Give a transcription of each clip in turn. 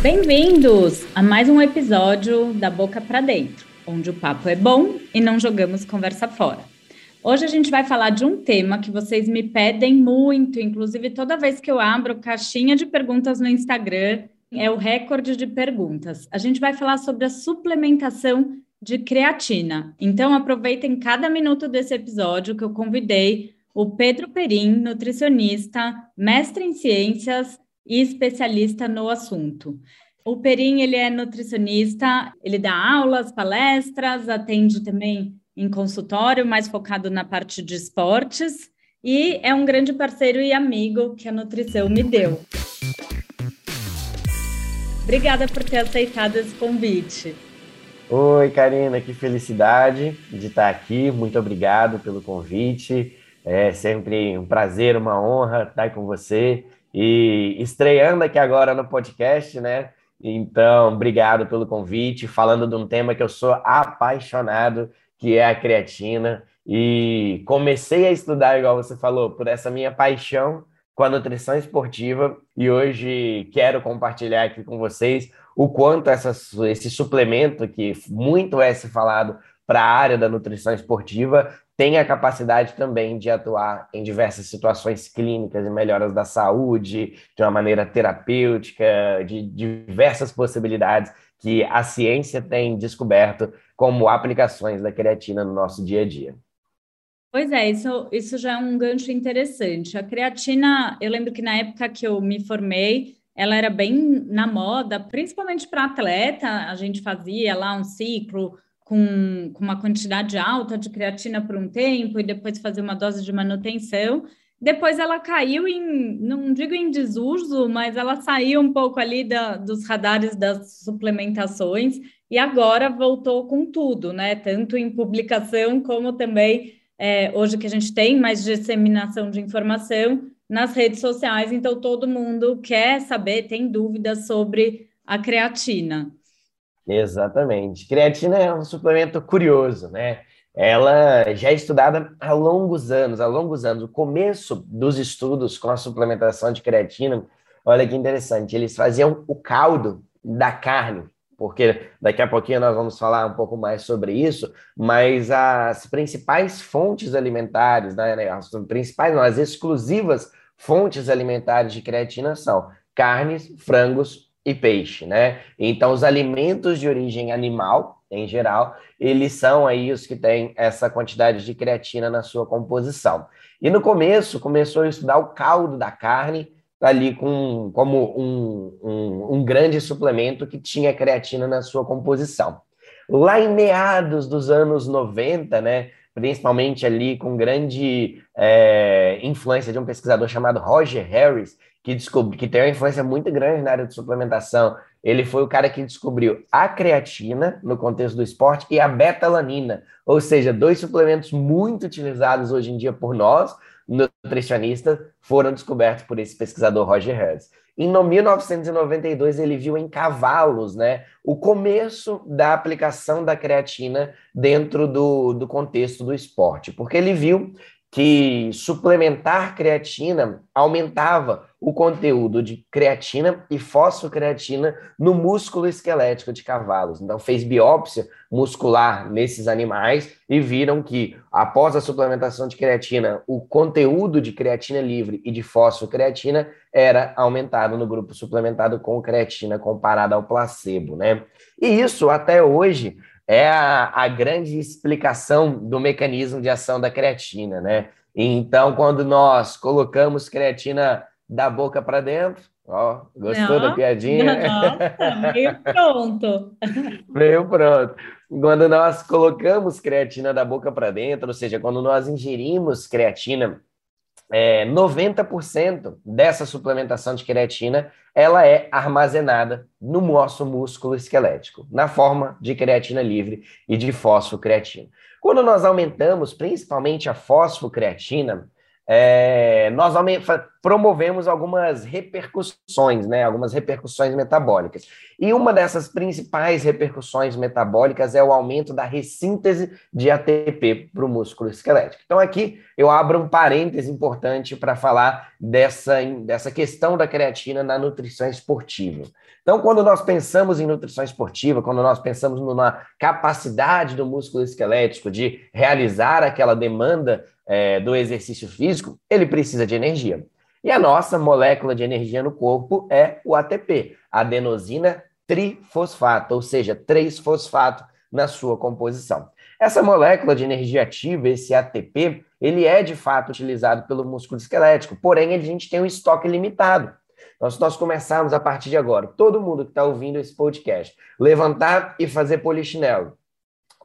Bem-vindos a mais um episódio da Boca para Dentro, onde o papo é bom e não jogamos conversa fora. Hoje a gente vai falar de um tema que vocês me pedem muito, inclusive toda vez que eu abro caixinha de perguntas no Instagram, é o recorde de perguntas. A gente vai falar sobre a suplementação de creatina. Então aproveitem cada minuto desse episódio que eu convidei o Pedro Perim, nutricionista, mestre em ciências e especialista no assunto. O Perim, ele é nutricionista, ele dá aulas, palestras, atende também em consultório, mais focado na parte de esportes, e é um grande parceiro e amigo que a nutrição me deu. Obrigada por ter aceitado esse convite. Oi, Karina, que felicidade de estar aqui. Muito obrigado pelo convite. É sempre um prazer, uma honra estar com você. E estreando aqui agora no podcast, né? Então, obrigado pelo convite, falando de um tema que eu sou apaixonado, que é a creatina. E comecei a estudar, igual você falou, por essa minha paixão com a nutrição esportiva. E hoje quero compartilhar aqui com vocês o quanto essa, esse suplemento, que muito é se falado para a área da nutrição esportiva, tem a capacidade também de atuar em diversas situações clínicas e melhoras da saúde, de uma maneira terapêutica, de diversas possibilidades que a ciência tem descoberto como aplicações da creatina no nosso dia a dia. Pois é, isso, isso já é um gancho interessante. A creatina, eu lembro que na época que eu me formei, ela era bem na moda, principalmente para atleta, a gente fazia lá um ciclo com, com uma quantidade alta de creatina por um tempo e depois fazer uma dose de manutenção. Depois ela caiu em, não digo em desuso, mas ela saiu um pouco ali da, dos radares das suplementações e agora voltou com tudo, né? Tanto em publicação como também é, hoje que a gente tem mais disseminação de informação nas redes sociais, então todo mundo quer saber, tem dúvidas sobre a creatina. Exatamente. Creatina é um suplemento curioso, né? Ela já é estudada há longos anos, há longos anos. O começo dos estudos com a suplementação de creatina, olha que interessante, eles faziam o caldo da carne, porque daqui a pouquinho nós vamos falar um pouco mais sobre isso, mas as principais fontes alimentares, né, as principais, não, as exclusivas fontes alimentares de creatina são carnes, frangos, e peixe, né? Então, os alimentos de origem animal, em geral, eles são aí os que têm essa quantidade de creatina na sua composição. E no começo, começou a estudar o caldo da carne, ali com, como um, um, um grande suplemento que tinha creatina na sua composição. Lá em meados dos anos 90, né, principalmente ali com grande é, influência de um pesquisador chamado Roger Harris, que descobriu que tem uma influência muito grande na área de suplementação. Ele foi o cara que descobriu a creatina no contexto do esporte e a betalanina, ou seja, dois suplementos muito utilizados hoje em dia por nós, nutricionistas, foram descobertos por esse pesquisador Roger Harris. Em 1992, ele viu em cavalos né, o começo da aplicação da creatina dentro do, do contexto do esporte, porque ele viu que suplementar creatina aumentava o conteúdo de creatina e fosfocreatina no músculo esquelético de cavalos. Então, fez biópsia muscular nesses animais e viram que, após a suplementação de creatina, o conteúdo de creatina livre e de fosfocreatina era aumentado no grupo suplementado com creatina comparado ao placebo, né? E isso, até hoje, é a, a grande explicação do mecanismo de ação da creatina, né? Então, quando nós colocamos creatina da boca para dentro, ó, gostou não, da piadinha? Nossa, meio pronto. meio pronto. Quando nós colocamos creatina da boca para dentro, ou seja, quando nós ingerimos creatina é, 90% dessa suplementação de creatina ela é armazenada no nosso músculo esquelético, na forma de creatina livre e de fosfocreatina. Quando nós aumentamos principalmente a fosfocreatina, é, nós promovemos algumas repercussões, né, algumas repercussões metabólicas. E uma dessas principais repercussões metabólicas é o aumento da ressíntese de ATP para o músculo esquelético. Então, aqui eu abro um parêntese importante para falar dessa, dessa questão da creatina na nutrição esportiva. Então, quando nós pensamos em nutrição esportiva, quando nós pensamos numa capacidade do músculo esquelético de realizar aquela demanda é, do exercício físico, ele precisa de energia. E a nossa molécula de energia no corpo é o ATP, adenosina trifosfato, ou seja, três fosfato na sua composição. Essa molécula de energia ativa, esse ATP, ele é de fato utilizado pelo músculo esquelético, porém a gente tem um estoque limitado. Então, se nós começarmos a partir de agora, todo mundo que está ouvindo esse podcast, levantar e fazer polichinelo,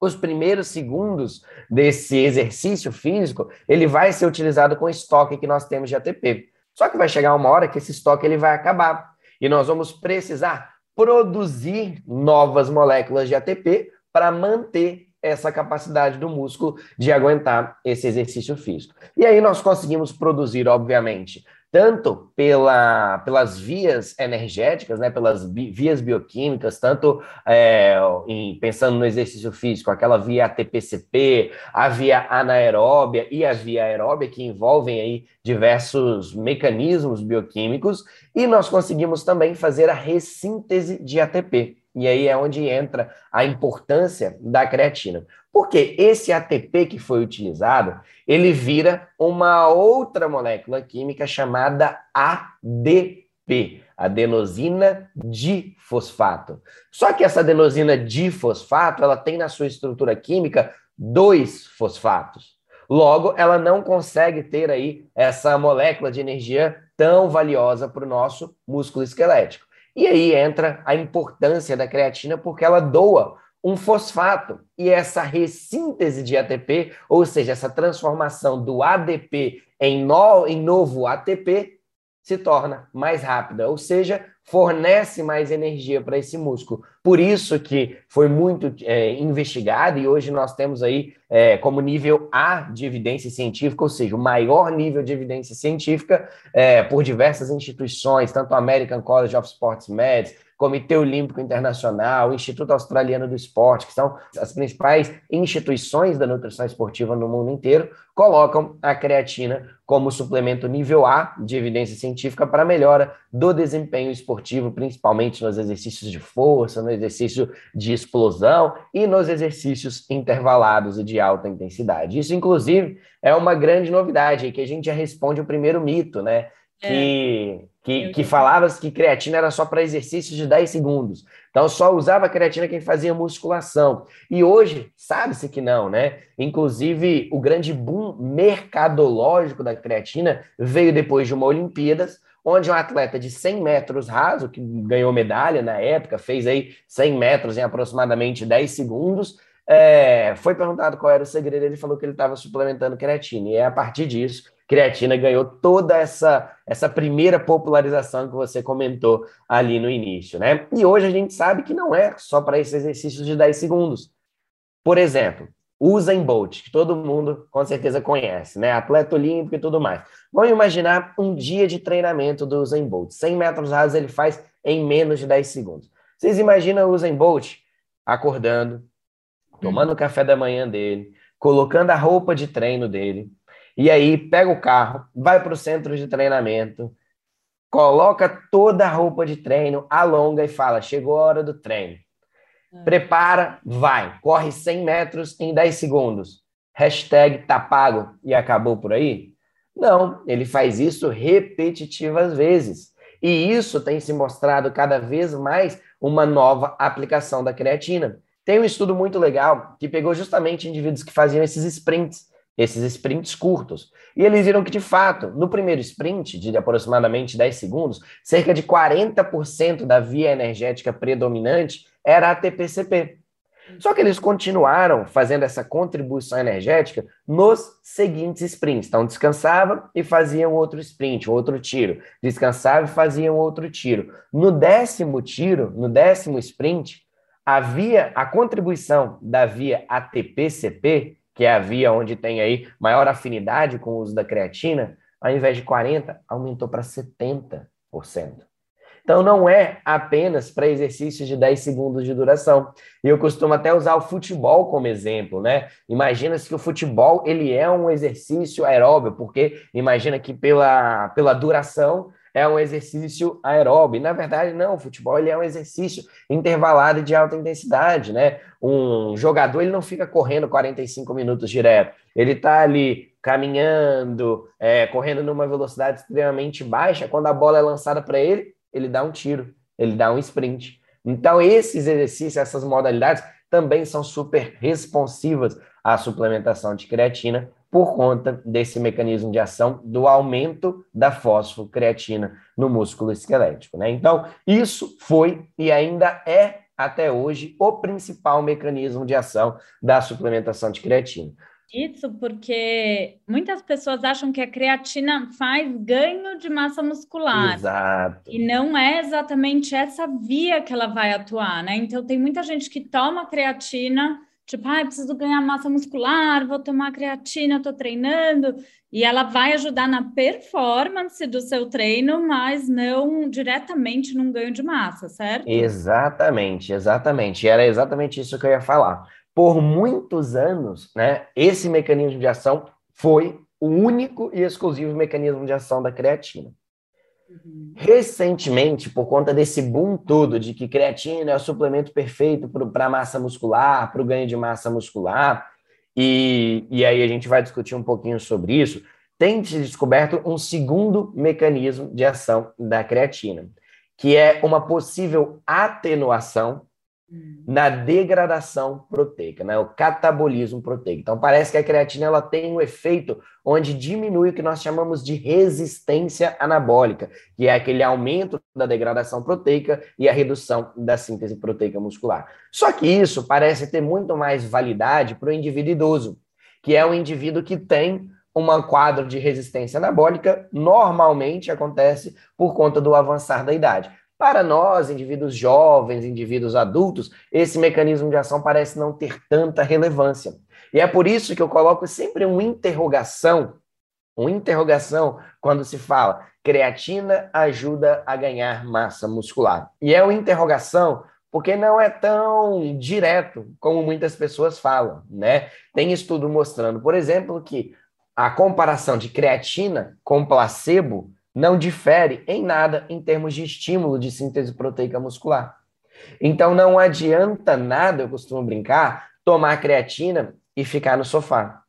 os primeiros segundos desse exercício físico, ele vai ser utilizado com estoque que nós temos de ATP. Só que vai chegar uma hora que esse estoque ele vai acabar e nós vamos precisar produzir novas moléculas de ATP para manter essa capacidade do músculo de aguentar esse exercício físico. E aí nós conseguimos produzir, obviamente, tanto pela, pelas vias energéticas, né, pelas bi, vias bioquímicas, tanto é, em, pensando no exercício físico, aquela via ATPCP, a via anaeróbia e a via aeróbia, que envolvem aí diversos mecanismos bioquímicos, e nós conseguimos também fazer a ressíntese de ATP. E aí é onde entra a importância da creatina. Porque esse ATP que foi utilizado, ele vira uma outra molécula química chamada ADP, adenosina difosfato. Só que essa adenosina difosfato, ela tem na sua estrutura química dois fosfatos. Logo, ela não consegue ter aí essa molécula de energia tão valiosa para o nosso músculo esquelético. E aí entra a importância da creatina, porque ela doa um fosfato. E essa ressíntese de ATP, ou seja, essa transformação do ADP em, no, em novo ATP, se torna mais rápida, ou seja, fornece mais energia para esse músculo. Por isso que foi muito é, investigado e hoje nós temos aí é, como nível A de evidência científica, ou seja, o maior nível de evidência científica é, por diversas instituições, tanto a American College of Sports Medicine, Comitê Olímpico Internacional, Instituto Australiano do Esporte, que são as principais instituições da nutrição esportiva no mundo inteiro, colocam a creatina como suplemento nível A de evidência científica para melhora do desempenho esportivo, principalmente nos exercícios de força, no exercício de explosão e nos exercícios intervalados e de alta intensidade. Isso, inclusive, é uma grande novidade, que a gente já responde o primeiro mito, né? É. Que que, que falava que creatina era só para exercícios de 10 segundos. Então, só usava creatina quem fazia musculação. E hoje, sabe-se que não, né? Inclusive, o grande boom mercadológico da creatina veio depois de uma Olimpíadas, onde um atleta de 100 metros raso, que ganhou medalha na época, fez aí 100 metros em aproximadamente 10 segundos, é, foi perguntado qual era o segredo, ele falou que ele estava suplementando creatina. E é a partir disso creatina ganhou toda essa, essa primeira popularização que você comentou ali no início, né? E hoje a gente sabe que não é só para esses exercícios de 10 segundos. Por exemplo, Usain Bolt, que todo mundo com certeza conhece, né? Atleta olímpico e tudo mais. Vamos imaginar um dia de treinamento do Usain Bolt. 100 metros rasos ele faz em menos de 10 segundos. Vocês imaginam o Usain Bolt acordando, tomando o café da manhã dele, colocando a roupa de treino dele, e aí pega o carro, vai para o centro de treinamento, coloca toda a roupa de treino, alonga e fala: chegou a hora do treino. É. Prepara, vai. Corre 100 metros em 10 segundos. Hashtag tá pago e acabou por aí? Não, ele faz isso repetitivas vezes. E isso tem se mostrado cada vez mais uma nova aplicação da creatina. Tem um estudo muito legal que pegou justamente indivíduos que faziam esses sprints esses sprints curtos. E eles viram que, de fato, no primeiro sprint, de aproximadamente 10 segundos, cerca de 40% da via energética predominante era a TPCP. Só que eles continuaram fazendo essa contribuição energética nos seguintes sprints. Então, descansava e faziam outro sprint, outro tiro. Descansava e faziam outro tiro. No décimo tiro, no décimo sprint, havia a contribuição da via ATP-CP que é a via onde tem aí maior afinidade com o uso da creatina, ao invés de 40%, aumentou para 70%. Então, não é apenas para exercícios de 10 segundos de duração. Eu costumo até usar o futebol como exemplo, né? Imagina-se que o futebol ele é um exercício aeróbio, porque imagina que pela, pela duração é um exercício aeróbio. Na verdade, não, o futebol ele é um exercício intervalado de alta intensidade, né? Um jogador ele não fica correndo 45 minutos direto. Ele está ali caminhando, é, correndo numa velocidade extremamente baixa. Quando a bola é lançada para ele, ele dá um tiro, ele dá um sprint. Então, esses exercícios, essas modalidades também são super responsivas à suplementação de creatina por conta desse mecanismo de ação do aumento da fosfocreatina no músculo esquelético. Né? Então, isso foi e ainda é até hoje o principal mecanismo de ação da suplementação de creatina. Isso porque muitas pessoas acham que a creatina faz ganho de massa muscular. Exato. E não é exatamente essa via que ela vai atuar, né? Então tem muita gente que toma creatina, tipo, ah, preciso ganhar massa muscular, vou tomar creatina, estou treinando, e ela vai ajudar na performance do seu treino, mas não diretamente num ganho de massa, certo? Exatamente, exatamente. E era exatamente isso que eu ia falar por muitos anos, né, esse mecanismo de ação foi o único e exclusivo mecanismo de ação da creatina. Uhum. Recentemente, por conta desse boom todo de que creatina é o suplemento perfeito para massa muscular, para o ganho de massa muscular, e, e aí a gente vai discutir um pouquinho sobre isso, tem se descoberto um segundo mecanismo de ação da creatina, que é uma possível atenuação na degradação proteica, né? o catabolismo proteico. Então, parece que a creatina ela tem um efeito onde diminui o que nós chamamos de resistência anabólica, que é aquele aumento da degradação proteica e a redução da síntese proteica muscular. Só que isso parece ter muito mais validade para o indivíduo idoso, que é o indivíduo que tem um quadro de resistência anabólica, normalmente acontece por conta do avançar da idade. Para nós, indivíduos jovens, indivíduos adultos, esse mecanismo de ação parece não ter tanta relevância. E é por isso que eu coloco sempre uma interrogação, uma interrogação quando se fala creatina ajuda a ganhar massa muscular. E é uma interrogação porque não é tão direto como muitas pessoas falam, né? Tem estudo mostrando, por exemplo, que a comparação de creatina com placebo não difere em nada em termos de estímulo de síntese proteica muscular. Então não adianta nada, eu costumo brincar, tomar creatina e ficar no sofá.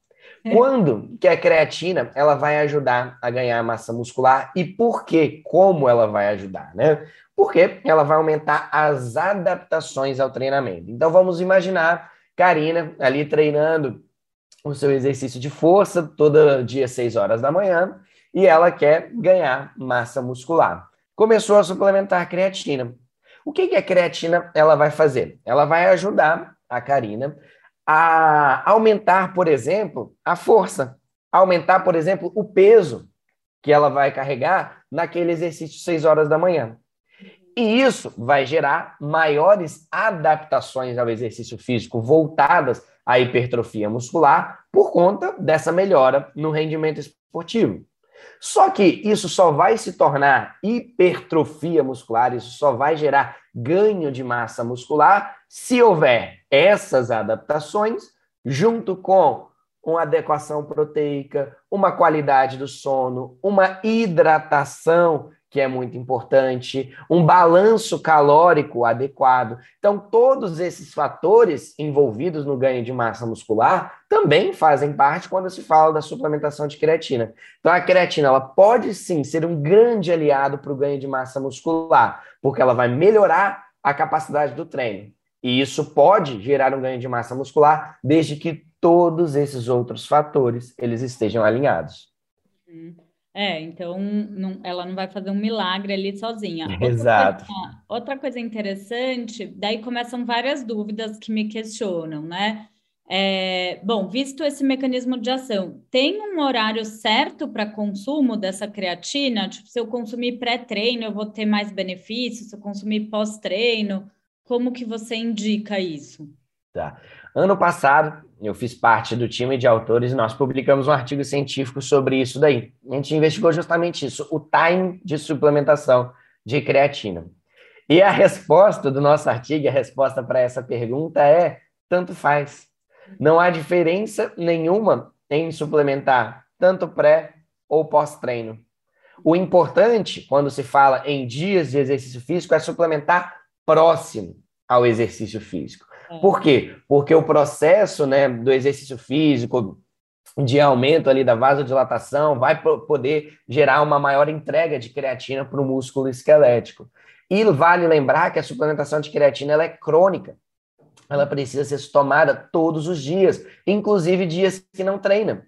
É. Quando que a creatina ela vai ajudar a ganhar massa muscular e por quê? Como ela vai ajudar, né? Porque ela vai aumentar as adaptações ao treinamento. Então vamos imaginar Karina ali treinando o seu exercício de força todo dia 6 horas da manhã e ela quer ganhar massa muscular. Começou a suplementar creatina. O que, que a creatina ela vai fazer? Ela vai ajudar a Karina a aumentar, por exemplo, a força, aumentar, por exemplo, o peso que ela vai carregar naquele exercício 6 horas da manhã. E isso vai gerar maiores adaptações ao exercício físico voltadas à hipertrofia muscular por conta dessa melhora no rendimento esportivo. Só que isso só vai se tornar hipertrofia muscular, isso só vai gerar ganho de massa muscular se houver essas adaptações junto com uma adequação proteica, uma qualidade do sono, uma hidratação que é muito importante, um balanço calórico adequado. Então, todos esses fatores envolvidos no ganho de massa muscular também fazem parte quando se fala da suplementação de creatina. Então, a creatina ela pode sim ser um grande aliado para o ganho de massa muscular, porque ela vai melhorar a capacidade do treino. E isso pode gerar um ganho de massa muscular, desde que todos esses outros fatores eles estejam alinhados. Uhum. É, então não, ela não vai fazer um milagre ali sozinha. Exato. Outra coisa, outra coisa interessante, daí começam várias dúvidas que me questionam, né? É, bom, visto esse mecanismo de ação, tem um horário certo para consumo dessa creatina? Tipo, se eu consumir pré-treino, eu vou ter mais benefícios, se eu consumir pós-treino, como que você indica isso? Tá. Ano passado, eu fiz parte do time de autores e nós publicamos um artigo científico sobre isso daí. A gente investigou justamente isso, o time de suplementação de creatina. E a resposta do nosso artigo, a resposta para essa pergunta é tanto faz. Não há diferença nenhuma em suplementar tanto pré ou pós-treino. O importante, quando se fala em dias de exercício físico, é suplementar próximo ao exercício físico. É. Por quê? Porque o processo né, do exercício físico, de aumento ali da vasodilatação, vai poder gerar uma maior entrega de creatina para o músculo esquelético. E vale lembrar que a suplementação de creatina ela é crônica. Ela precisa ser tomada todos os dias, inclusive dias que não treina.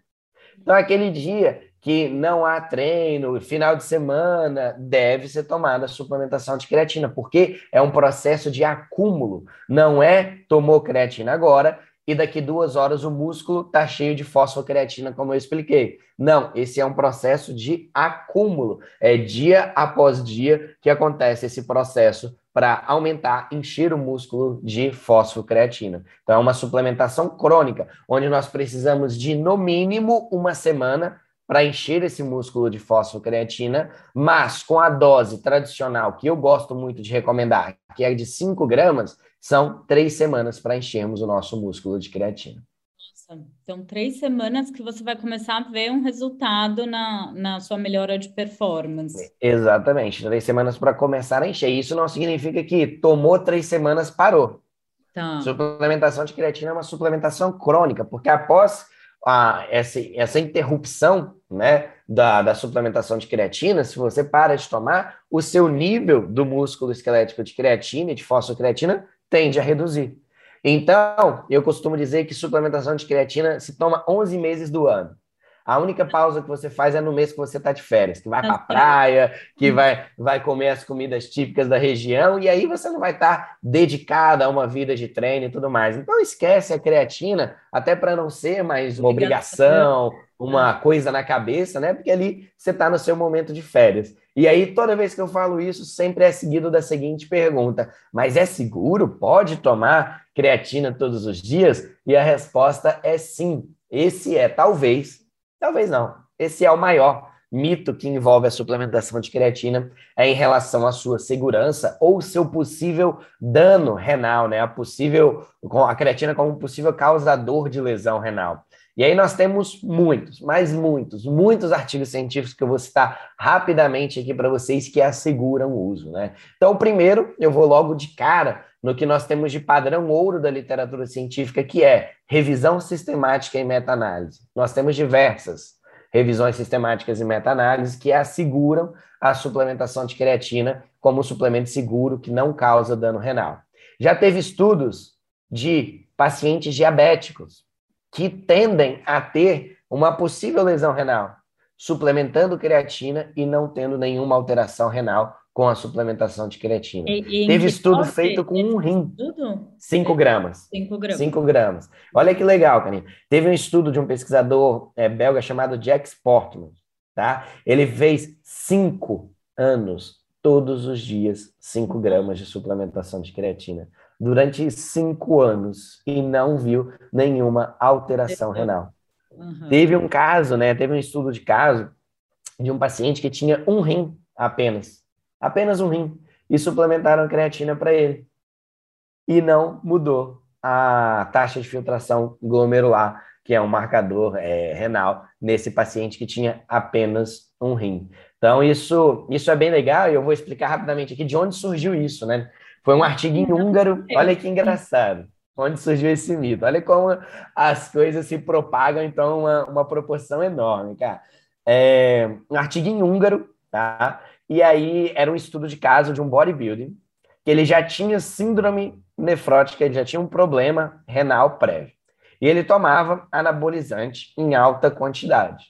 Então, aquele dia que não há treino, final de semana, deve ser tomada suplementação de creatina, porque é um processo de acúmulo. Não é tomou creatina agora e daqui duas horas o músculo está cheio de fosfocreatina, como eu expliquei. Não, esse é um processo de acúmulo. É dia após dia que acontece esse processo para aumentar, encher o músculo de fosfocreatina. Então, é uma suplementação crônica, onde nós precisamos de, no mínimo, uma semana para encher esse músculo de fosfocreatina, mas com a dose tradicional, que eu gosto muito de recomendar, que é de 5 gramas, são três semanas para enchermos o nosso músculo de creatina. Nossa, então três semanas que você vai começar a ver um resultado na, na sua melhora de performance. Exatamente, três semanas para começar a encher. Isso não significa que tomou três semanas, parou. Tá. Suplementação de creatina é uma suplementação crônica, porque após a, essa, essa interrupção né, da, da suplementação de creatina, se você para de tomar, o seu nível do músculo esquelético de creatina e de fosfocreatina tende a reduzir. Então, eu costumo dizer que suplementação de creatina se toma 11 meses do ano. A única pausa que você faz é no mês que você está de férias, que vai para a praia, que vai, vai comer as comidas típicas da região, e aí você não vai estar tá dedicada a uma vida de treino e tudo mais. Então esquece a creatina, até para não ser mais uma obrigação, uma coisa na cabeça, né? Porque ali você está no seu momento de férias. E aí, toda vez que eu falo isso, sempre é seguido da seguinte pergunta: mas é seguro? Pode tomar creatina todos os dias? E a resposta é sim. Esse é, talvez, Talvez não. Esse é o maior mito que envolve a suplementação de creatina é em relação à sua segurança ou seu possível dano renal, né? A possível a creatina como possível causador de lesão renal. E aí nós temos muitos, mas muitos, muitos artigos científicos que eu vou citar rapidamente aqui para vocês que asseguram o uso, né? Então, primeiro, eu vou logo de cara no que nós temos de padrão ouro da literatura científica, que é revisão sistemática e meta-análise. Nós temos diversas revisões sistemáticas e meta-análises que asseguram a suplementação de creatina como um suplemento seguro que não causa dano renal. Já teve estudos de pacientes diabéticos que tendem a ter uma possível lesão renal, suplementando creatina e não tendo nenhuma alteração renal com a suplementação de creatina. E, e Teve estudo feito com um rim. Estudo? 5 gramas. 5 gramas. 5 gramas. Olha que legal, Canina. Teve um estudo de um pesquisador é, belga chamado Jack Sportman, tá? Ele fez 5 anos, todos os dias, 5 gramas de suplementação de creatina. Durante 5 anos. E não viu nenhuma alteração renal. Uhum. Teve um caso, né? Teve um estudo de caso de um paciente que tinha um rim apenas apenas um rim, e suplementaram creatina para ele. E não mudou a taxa de filtração glomerular, que é um marcador é, renal, nesse paciente que tinha apenas um rim. Então, isso, isso é bem legal, e eu vou explicar rapidamente aqui de onde surgiu isso, né? Foi um artigo em húngaro, olha que engraçado, onde surgiu esse mito. Olha como as coisas se propagam, então, uma, uma proporção enorme, cara. É, um artigo em húngaro, tá? E aí era um estudo de caso de um bodybuilding, que ele já tinha síndrome nefrótica, ele já tinha um problema renal prévio. E ele tomava anabolizante em alta quantidade.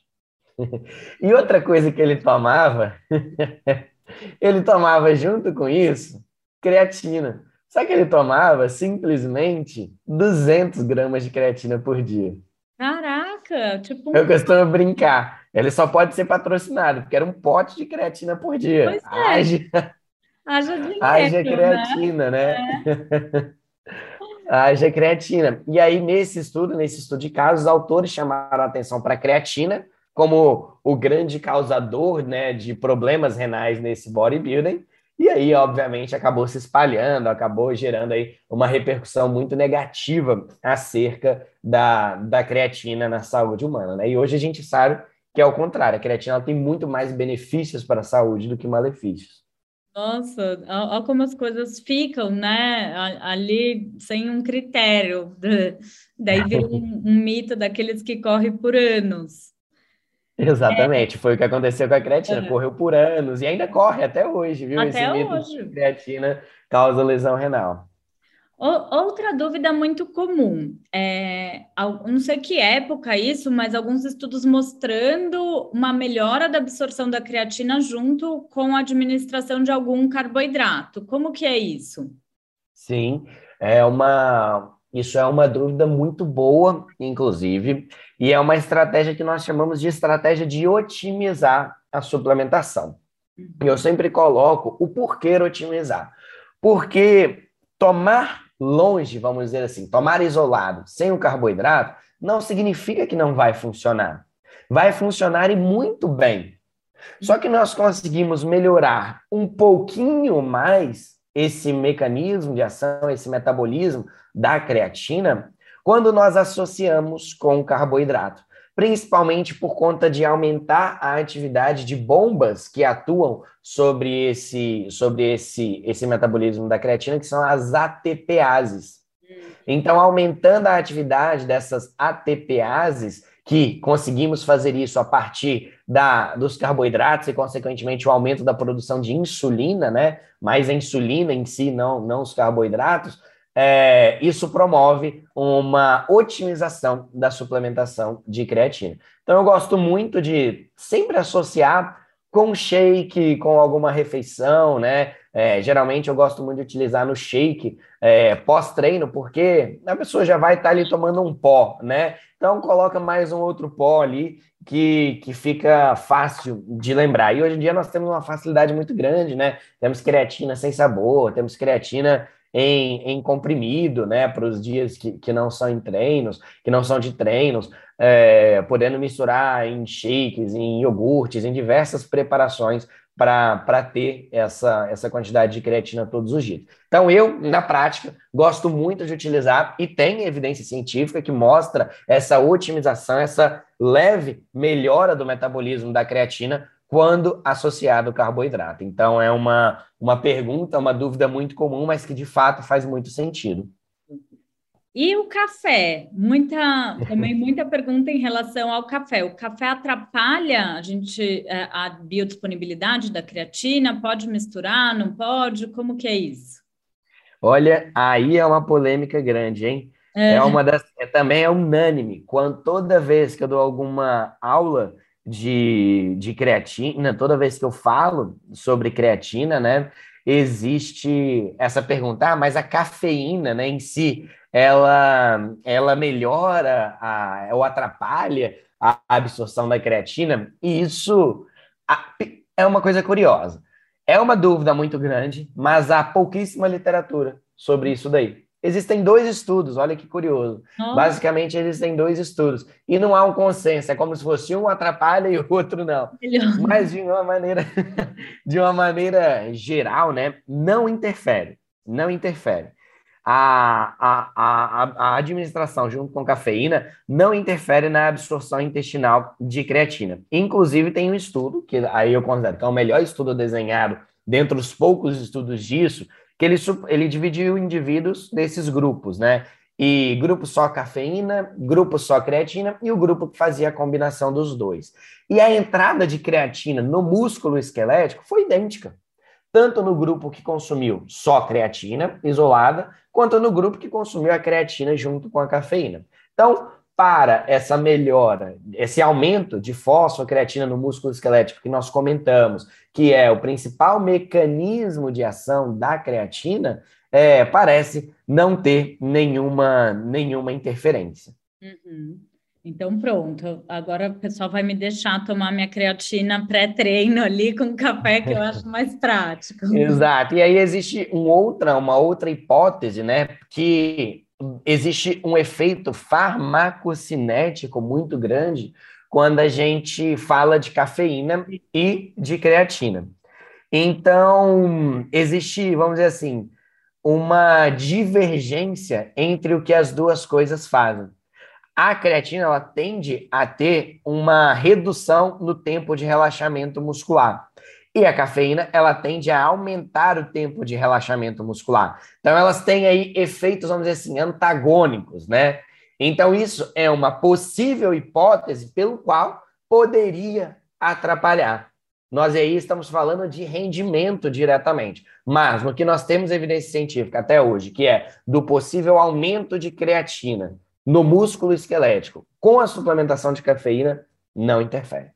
e outra coisa que ele tomava, ele tomava junto com isso creatina. Só que ele tomava simplesmente 200 gramas de creatina por dia. Caraca, tipo. Eu costumo brincar. Ele só pode ser patrocinado, porque era um pote de creatina por dia. Pois é. Haja, Haja, dinheiro, Haja creatina, né? né? É. haja creatina. E aí, nesse estudo, nesse estudo de casos, os autores chamaram a atenção para a creatina como o grande causador né, de problemas renais nesse bodybuilding. E aí, obviamente, acabou se espalhando, acabou gerando aí uma repercussão muito negativa acerca da, da creatina na saúde humana. Né? E hoje a gente sabe que é o contrário, a creatina tem muito mais benefícios para a saúde do que malefícios. Nossa, olha como as coisas ficam, né? Ali sem um critério. Daí vira um, um mito daqueles que correm por anos. Exatamente, é. foi o que aconteceu com a creatina, é. correu por anos e ainda corre até hoje, viu? Até Esse mito hoje. de creatina causa lesão renal. Outra dúvida muito comum, é, não sei que época isso, mas alguns estudos mostrando uma melhora da absorção da creatina junto com a administração de algum carboidrato. Como que é isso? Sim, é uma, isso é uma dúvida muito boa, inclusive, e é uma estratégia que nós chamamos de estratégia de otimizar a suplementação. E eu sempre coloco o porquê otimizar. Porque tomar longe, vamos dizer assim, tomar isolado, sem o carboidrato, não significa que não vai funcionar. Vai funcionar e muito bem. Só que nós conseguimos melhorar um pouquinho mais esse mecanismo de ação, esse metabolismo da creatina, quando nós associamos com carboidrato principalmente por conta de aumentar a atividade de bombas que atuam sobre esse, sobre esse, esse metabolismo da creatina, que são as ATPases. Então, aumentando a atividade dessas ATPases, que conseguimos fazer isso a partir da, dos carboidratos e, consequentemente, o aumento da produção de insulina, né? Mais a insulina em si, não, não os carboidratos, é, isso promove uma otimização da suplementação de creatina. Então, eu gosto muito de sempre associar com shake, com alguma refeição, né? É, geralmente eu gosto muito de utilizar no shake é, pós-treino, porque a pessoa já vai estar tá ali tomando um pó, né? Então coloca mais um outro pó ali que, que fica fácil de lembrar. E hoje em dia nós temos uma facilidade muito grande, né? Temos creatina sem sabor, temos creatina em, em comprimido, né, para os dias que, que não são em treinos, que não são de treinos, é, podendo misturar em shakes, em iogurtes, em diversas preparações para ter essa, essa quantidade de creatina todos os dias. Então, eu, na prática, gosto muito de utilizar e tem evidência científica que mostra essa otimização, essa leve melhora do metabolismo da creatina quando associado ao carboidrato. Então, é uma, uma pergunta, uma dúvida muito comum, mas que de fato faz muito sentido. E o café? Muita, também muita pergunta em relação ao café. O café atrapalha a gente é, a biodisponibilidade da creatina? Pode misturar? Não pode? Como que é isso? Olha, aí é uma polêmica grande, hein? É, é uma das, é, também é unânime. Quando toda vez que eu dou alguma aula de, de creatina, toda vez que eu falo sobre creatina, né, existe essa pergunta, ah, mas a cafeína, né, em si, ela, ela melhora a, ou atrapalha a absorção da creatina? E isso é uma coisa curiosa. É uma dúvida muito grande, mas há pouquíssima literatura sobre isso daí. Existem dois estudos, olha que curioso. Basicamente, existem dois estudos. E não há um consenso, é como se fosse um atrapalha e o outro não. Melhor. Mas de uma maneira, de uma maneira geral, né? Não interfere. Não interfere. A, a, a, a administração junto com cafeína não interfere na absorção intestinal de creatina. Inclusive, tem um estudo, que aí eu considero que é o melhor estudo desenhado dentre os poucos estudos disso, que ele, ele dividiu indivíduos desses grupos, né? E grupo só cafeína, grupo só creatina e o grupo que fazia a combinação dos dois. E a entrada de creatina no músculo esquelético foi idêntica, tanto no grupo que consumiu só creatina isolada, quanto no grupo que consumiu a creatina junto com a cafeína. Então, para essa melhora, esse aumento de fosfocreatina no músculo esquelético que nós comentamos, que é o principal mecanismo de ação da creatina, é, parece não ter nenhuma, nenhuma interferência. Uhum. Então, pronto. Agora o pessoal vai me deixar tomar minha creatina pré-treino ali com café, que eu acho mais prático. Exato. E aí existe um outra, uma outra hipótese, né? Que existe um efeito farmacocinético muito grande quando a gente fala de cafeína e de creatina. Então, existe, vamos dizer assim, uma divergência entre o que as duas coisas fazem. A creatina ela tende a ter uma redução no tempo de relaxamento muscular. E a cafeína, ela tende a aumentar o tempo de relaxamento muscular. Então, elas têm aí efeitos, vamos dizer assim, antagônicos, né? Então, isso é uma possível hipótese pelo qual poderia atrapalhar. Nós aí estamos falando de rendimento diretamente. Mas no que nós temos evidência científica até hoje, que é do possível aumento de creatina no músculo esquelético com a suplementação de cafeína, não interfere.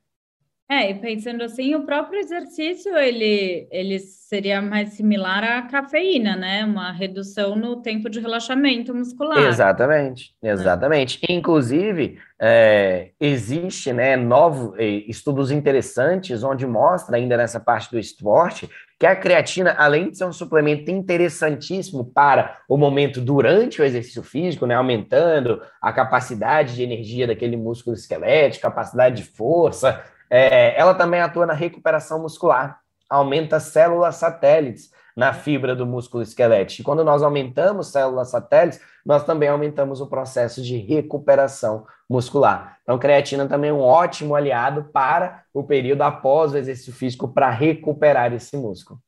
É, e pensando assim, o próprio exercício, ele, ele seria mais similar à cafeína, né? Uma redução no tempo de relaxamento muscular. Exatamente, exatamente. É. Inclusive, é, existe né, novos estudos interessantes onde mostra, ainda nessa parte do esporte, que a creatina, além de ser um suplemento interessantíssimo para o momento durante o exercício físico, né, aumentando a capacidade de energia daquele músculo esquelético, capacidade de força, é, ela também atua na recuperação muscular, aumenta células satélites na fibra do músculo esquelético. E quando nós aumentamos células satélites, nós também aumentamos o processo de recuperação muscular. Então, creatina também é um ótimo aliado para o período após o exercício físico para recuperar esse músculo.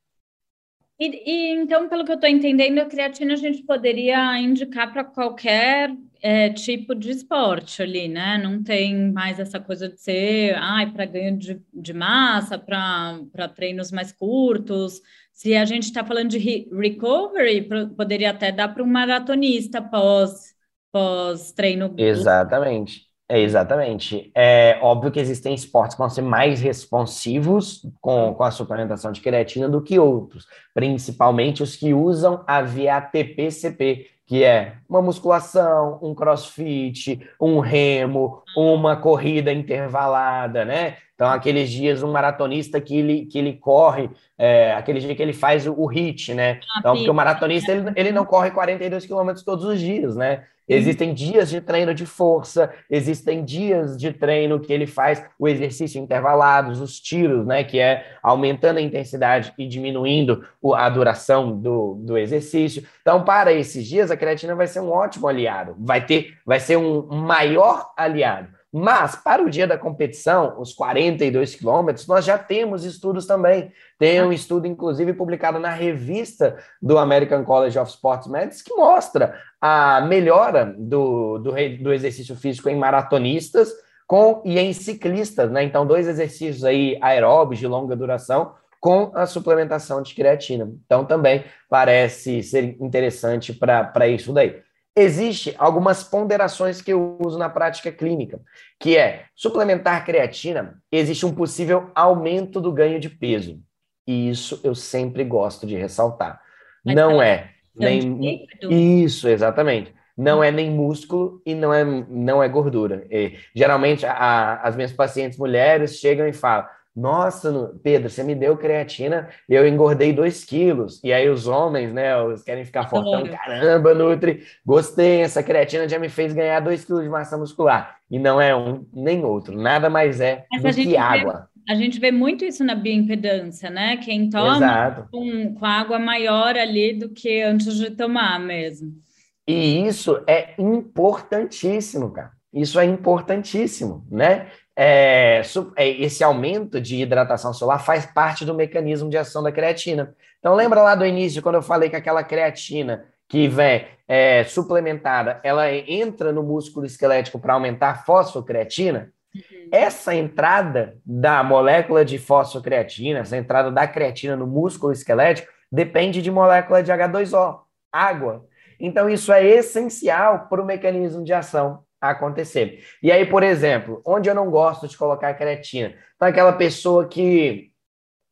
E, e, então, pelo que eu estou entendendo, a creatina a gente poderia indicar para qualquer é, tipo de esporte ali, né? Não tem mais essa coisa de ser, ai, para ganho de, de massa, para treinos mais curtos. Se a gente está falando de recovery, poderia até dar para um maratonista pós, pós treino. Exatamente. É, exatamente. É óbvio que existem esportes que vão ser mais responsivos com, com a suplementação de creatina do que outros, principalmente os que usam a via ATP-CP, que é uma musculação, um crossfit, um remo, uma corrida intervalada, né? Então, aqueles dias, um maratonista que ele, que ele corre, é, aquele dia que ele faz o, o HIT, né? Ah, então, porque o maratonista, ele, ele não corre 42 quilômetros todos os dias, né? Existem dias de treino de força, existem dias de treino que ele faz o exercício intervalados, os tiros, né? Que é aumentando a intensidade e diminuindo a duração do, do exercício. Então, para esses dias, a creatina vai ser um ótimo aliado, vai ter, vai ser um maior aliado. Mas, para o dia da competição, os 42 quilômetros, nós já temos estudos também. Tem um estudo, inclusive, publicado na revista do American College of Sports Medicine, que mostra a melhora do, do, do exercício físico em maratonistas com, e em ciclistas, né? Então, dois exercícios aí aeróbicos de longa duração com a suplementação de creatina. Então, também parece ser interessante para isso daí. Existe algumas ponderações que eu uso na prática clínica, que é suplementar creatina, existe um possível aumento do ganho de peso. E isso eu sempre gosto de ressaltar. Mas não é nem isso, exatamente. Não é nem músculo e não é, não é gordura. E, geralmente a, as minhas pacientes mulheres chegam e falam: nossa, Pedro, você me deu creatina e eu engordei 2 quilos. E aí os homens, né, os querem ficar fortão. Caramba, Nutri, gostei, essa creatina já me fez ganhar 2 quilos de massa muscular. E não é um nem outro, nada mais é do que água. Vê, a gente vê muito isso na bioimpedância, né? Quem toma com, com água maior ali do que antes de tomar mesmo. E isso é importantíssimo, cara. Isso é importantíssimo, né? É, é, esse aumento de hidratação solar faz parte do mecanismo de ação da creatina. Então, lembra lá do início, quando eu falei que aquela creatina que vem é, suplementada, ela entra no músculo esquelético para aumentar a fosfocreatina? Uhum. Essa entrada da molécula de fosfocreatina, essa entrada da creatina no músculo esquelético, depende de molécula de H2O, água. Então, isso é essencial para o mecanismo de ação acontecer. E aí, por exemplo, onde eu não gosto de colocar creatina? Então, aquela pessoa que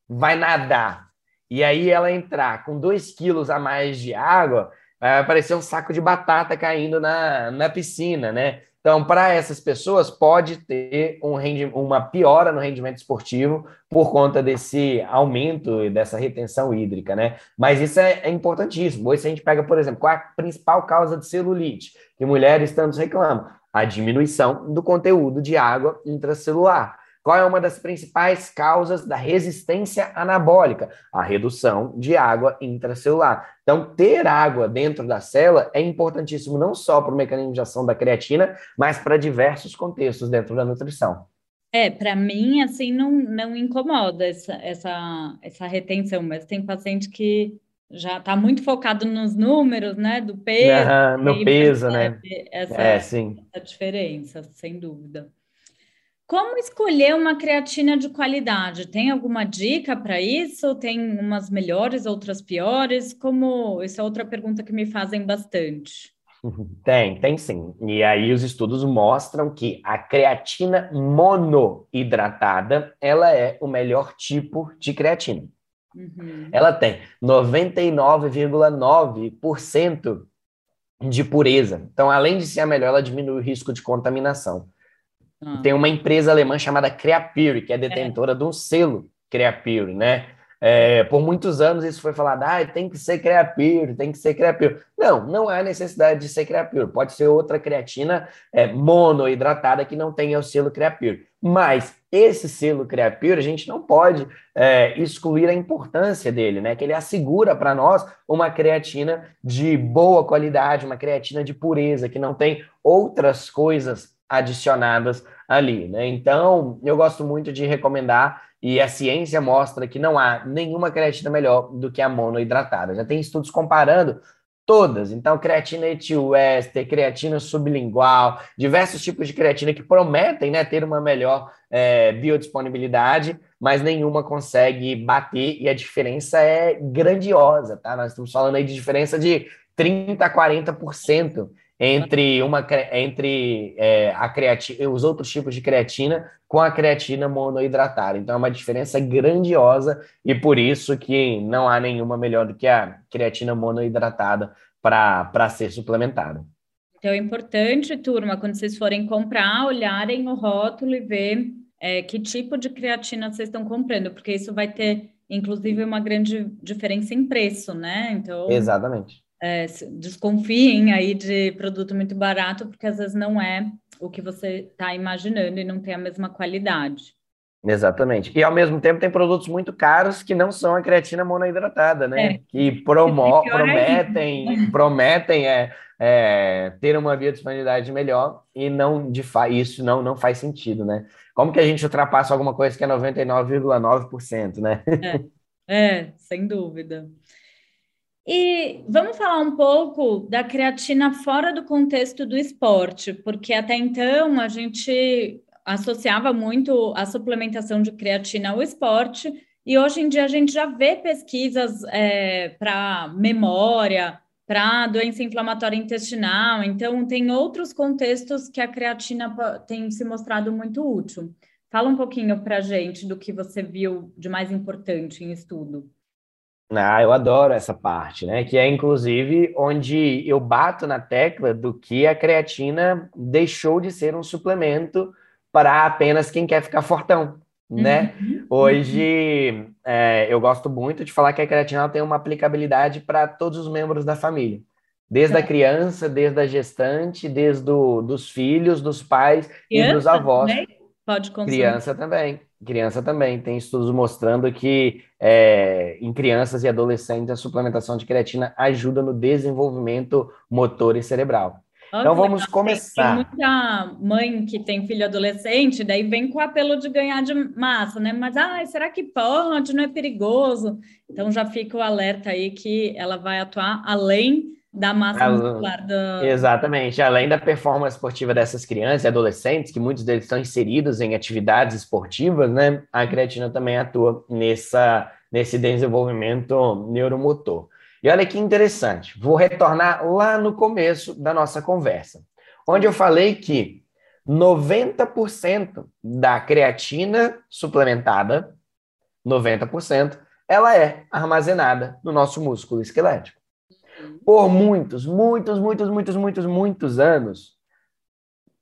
vai nadar e aí ela entrar com 2 quilos a mais de água, vai parecer um saco de batata caindo na, na piscina, né? Então, para essas pessoas, pode ter um uma piora no rendimento esportivo por conta desse aumento e dessa retenção hídrica, né? Mas isso é, é, importantíssimo. Hoje, se a gente pega, por exemplo, qual é a principal causa de celulite, que mulheres tanto reclamam? A diminuição do conteúdo de água intracelular. Qual é uma das principais causas da resistência anabólica? A redução de água intracelular. Então, ter água dentro da célula é importantíssimo não só para o mecanismo de ação da creatina, mas para diversos contextos dentro da nutrição. É, para mim, assim, não, não incomoda essa, essa, essa retenção, mas tem paciente que já está muito focado nos números, né, do peso. Uhum, no peso, né? Essa, é, sim. essa diferença, sem dúvida. Como escolher uma creatina de qualidade? Tem alguma dica para isso? Tem umas melhores, outras piores? Como essa é outra pergunta que me fazem bastante. Tem, tem sim. E aí os estudos mostram que a creatina monoidratada, ela é o melhor tipo de creatina. Uhum. Ela tem 99,9% de pureza. Então, além de ser a melhor, ela diminui o risco de contaminação. Ah. Tem uma empresa alemã chamada Creapure, que é detentora é. de um selo Creapure, né? É, por muitos anos isso foi falado, ah, tem que ser Creapure, tem que ser Creapure. Não, não há necessidade de ser Creapure. Pode ser outra creatina é, monoidratada que não tenha o selo Creapure. Mas esse selo Creapure, a gente não pode é, excluir a importância dele, né? Que ele assegura para nós uma creatina de boa qualidade, uma creatina de pureza, que não tem outras coisas adicionadas ali, né? Então, eu gosto muito de recomendar e a ciência mostra que não há nenhuma creatina melhor do que a monoidratada. Já tem estudos comparando todas. Então, creatina etiwester, creatina sublingual, diversos tipos de creatina que prometem né, ter uma melhor é, biodisponibilidade, mas nenhuma consegue bater e a diferença é grandiosa, tá? Nós estamos falando aí de diferença de 30% a 40% entre uma entre é, a creatina, os outros tipos de creatina com a creatina monoidratada. Então é uma diferença grandiosa e por isso que não há nenhuma melhor do que a creatina monoidratada para ser suplementada. Então é importante, turma, quando vocês forem comprar, olharem o rótulo e ver é, que tipo de creatina vocês estão comprando, porque isso vai ter, inclusive, uma grande diferença em preço, né? Então. Exatamente é, desconfiem aí de produto muito barato, porque às vezes não é o que você está imaginando e não tem a mesma qualidade. Exatamente. E ao mesmo tempo tem produtos muito caros que não são a creatina monoidratada, né? É. Que promo prometem, é prometem é, é, ter uma biodisponibilidade melhor e não de isso não, não faz sentido, né? Como que a gente ultrapassa alguma coisa que é 99,9%, né? É, é, sem dúvida. E vamos falar um pouco da creatina fora do contexto do esporte, porque até então a gente associava muito a suplementação de creatina ao esporte, e hoje em dia a gente já vê pesquisas é, para memória, para doença inflamatória intestinal, então tem outros contextos que a creatina tem se mostrado muito útil. Fala um pouquinho para a gente do que você viu de mais importante em estudo. Ah, eu adoro essa parte, né? Que é inclusive onde eu bato na tecla do que a creatina deixou de ser um suplemento para apenas quem quer ficar fortão, né? Uhum. Hoje é, eu gosto muito de falar que a creatina tem uma aplicabilidade para todos os membros da família. Desde é. a criança, desde a gestante, desde do, dos filhos, dos pais criança e dos avós. Também pode consumir. Criança também. Criança também. Tem estudos mostrando que é, em crianças e adolescentes a suplementação de creatina ajuda no desenvolvimento motor e cerebral. então vamos começar. Tem muita mãe que tem filho adolescente, daí vem com o apelo de ganhar de massa, né? Mas ah, será que pode? Não é perigoso? Então já fica o alerta aí que ela vai atuar além da massa muscular do... Exatamente. Além da performance esportiva dessas crianças e adolescentes, que muitos deles estão inseridos em atividades esportivas, né? A creatina também atua nessa, nesse desenvolvimento neuromotor. E olha que interessante, vou retornar lá no começo da nossa conversa, onde eu falei que 90% da creatina suplementada, 90%, ela é armazenada no nosso músculo esquelético por muitos, muitos, muitos, muitos, muitos, muitos anos,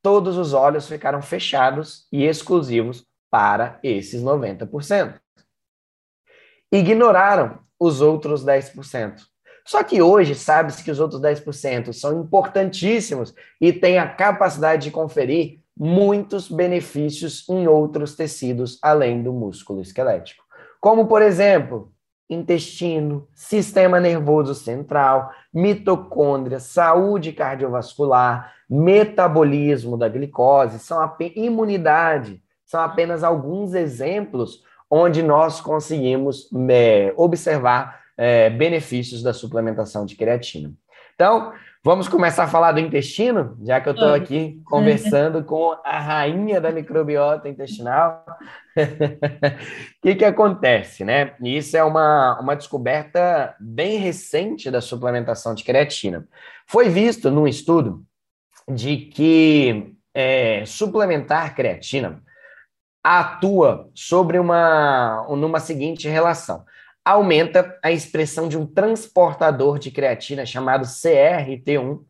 todos os olhos ficaram fechados e exclusivos para esses 90%. Ignoraram os outros 10%. Só que hoje sabe-se que os outros 10% são importantíssimos e têm a capacidade de conferir muitos benefícios em outros tecidos além do músculo esquelético. Como, por exemplo, intestino, sistema nervoso central, mitocôndria, saúde cardiovascular, metabolismo da glicose, são apenas, imunidade, são apenas alguns exemplos onde nós conseguimos é, observar é, benefícios da suplementação de creatina. Então, vamos começar a falar do intestino, já que eu estou aqui conversando com a rainha da microbiota intestinal. O que, que acontece, né? Isso é uma, uma descoberta bem recente da suplementação de creatina. Foi visto num estudo de que é, suplementar creatina atua sobre uma numa seguinte relação. Aumenta a expressão de um transportador de creatina chamado CRT1,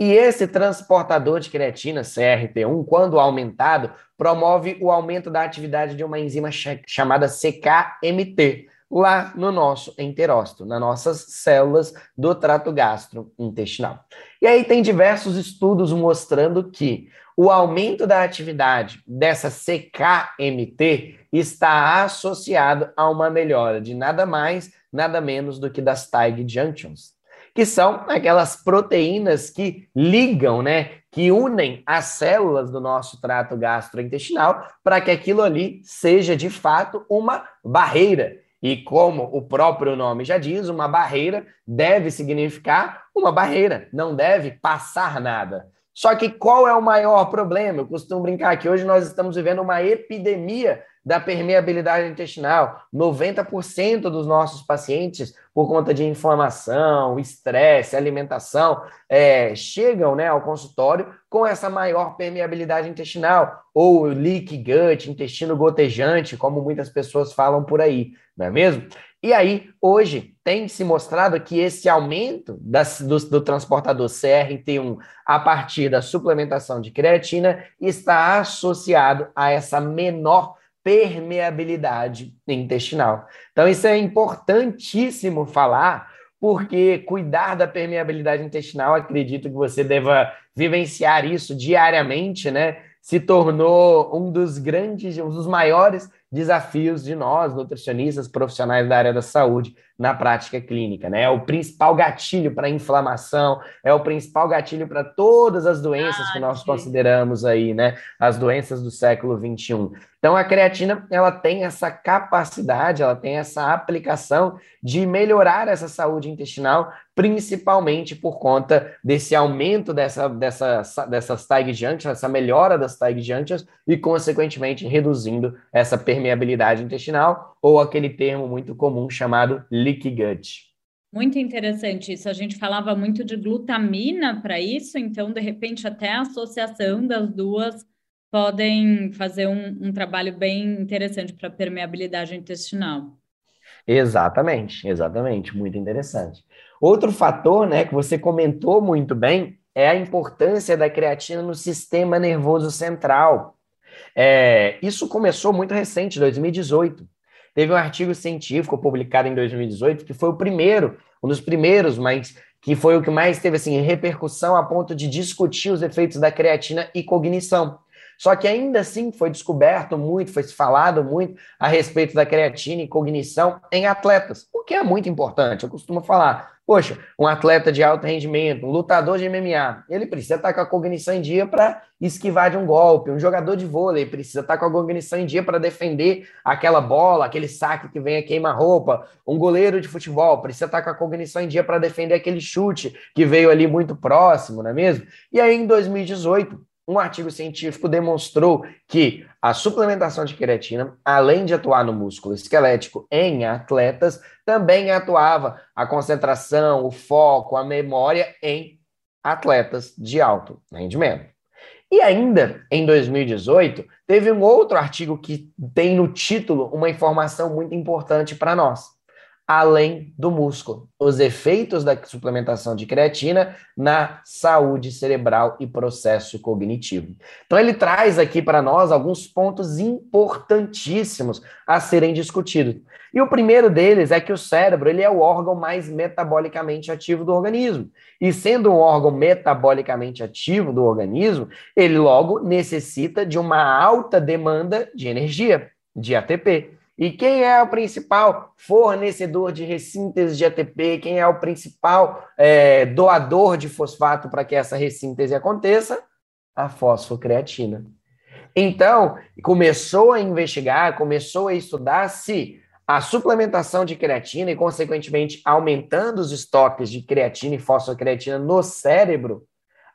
e esse transportador de creatina, CRT1, quando aumentado, promove o aumento da atividade de uma enzima chamada CKMT, lá no nosso enterócito, nas nossas células do trato gastrointestinal. E aí tem diversos estudos mostrando que o aumento da atividade dessa CKMT está associado a uma melhora de nada mais, nada menos do que das Tig Junctions, que são aquelas proteínas que ligam, né, que unem as células do nosso trato gastrointestinal para que aquilo ali seja de fato uma barreira. E como o próprio nome já diz, uma barreira deve significar uma barreira, não deve passar nada. Só que qual é o maior problema? Eu costumo brincar que hoje nós estamos vivendo uma epidemia da permeabilidade intestinal. 90% dos nossos pacientes, por conta de inflamação, estresse, alimentação, é, chegam né, ao consultório com essa maior permeabilidade intestinal, ou leak gut, intestino gotejante, como muitas pessoas falam por aí, não é mesmo? E aí, hoje, tem se mostrado que esse aumento das, do, do, transportador CRT1 a partir da suplementação de creatina está associado a essa menor permeabilidade intestinal. Então, isso é importantíssimo falar, porque cuidar da permeabilidade intestinal, acredito que você deva vivenciar isso diariamente, né? Se tornou um dos grandes, um dos maiores desafios de nós, nutricionistas, profissionais da área da saúde, na prática clínica, né? É o principal gatilho para inflamação, é o principal gatilho para todas as doenças ah, que nós consideramos aí, né? As doenças do século 21. Então, a creatina, ela tem essa capacidade, ela tem essa aplicação de melhorar essa saúde intestinal, principalmente por conta desse aumento dessa, dessa, dessas TIG junctions, essa melhora das TIG junctions e, consequentemente, reduzindo essa permeabilidade intestinal ou aquele termo muito comum chamado leaky gut. Muito interessante isso. A gente falava muito de glutamina para isso, então, de repente, até a associação das duas podem fazer um, um trabalho bem interessante para a permeabilidade intestinal. Exatamente, exatamente, muito interessante. Outro fator, né, que você comentou muito bem, é a importância da creatina no sistema nervoso central. É, isso começou muito recente, 2018. Teve um artigo científico publicado em 2018 que foi o primeiro, um dos primeiros, mas que foi o que mais teve assim repercussão a ponto de discutir os efeitos da creatina e cognição. Só que ainda assim foi descoberto muito, foi falado muito a respeito da creatina e cognição em atletas, o que é muito importante. Eu costumo falar, Poxa, um atleta de alto rendimento, um lutador de MMA, ele precisa estar com a cognição em dia para esquivar de um golpe. Um jogador de vôlei precisa estar com a cognição em dia para defender aquela bola, aquele saque que vem a queima-roupa. Um goleiro de futebol precisa estar com a cognição em dia para defender aquele chute que veio ali muito próximo, não é mesmo? E aí, em 2018, um artigo científico demonstrou que a suplementação de creatina, além de atuar no músculo esquelético em atletas, também atuava a concentração, o foco, a memória em atletas de alto rendimento. E ainda em 2018, teve um outro artigo que tem no título uma informação muito importante para nós. Além do músculo. Os efeitos da suplementação de creatina na saúde cerebral e processo cognitivo. Então, ele traz aqui para nós alguns pontos importantíssimos a serem discutidos. E o primeiro deles é que o cérebro ele é o órgão mais metabolicamente ativo do organismo. E sendo um órgão metabolicamente ativo do organismo, ele logo necessita de uma alta demanda de energia, de ATP. E quem é o principal fornecedor de ressíntese de ATP? Quem é o principal é, doador de fosfato para que essa ressíntese aconteça? A fosfocreatina. Então, começou a investigar, começou a estudar se a suplementação de creatina e, consequentemente, aumentando os estoques de creatina e fosfocreatina no cérebro,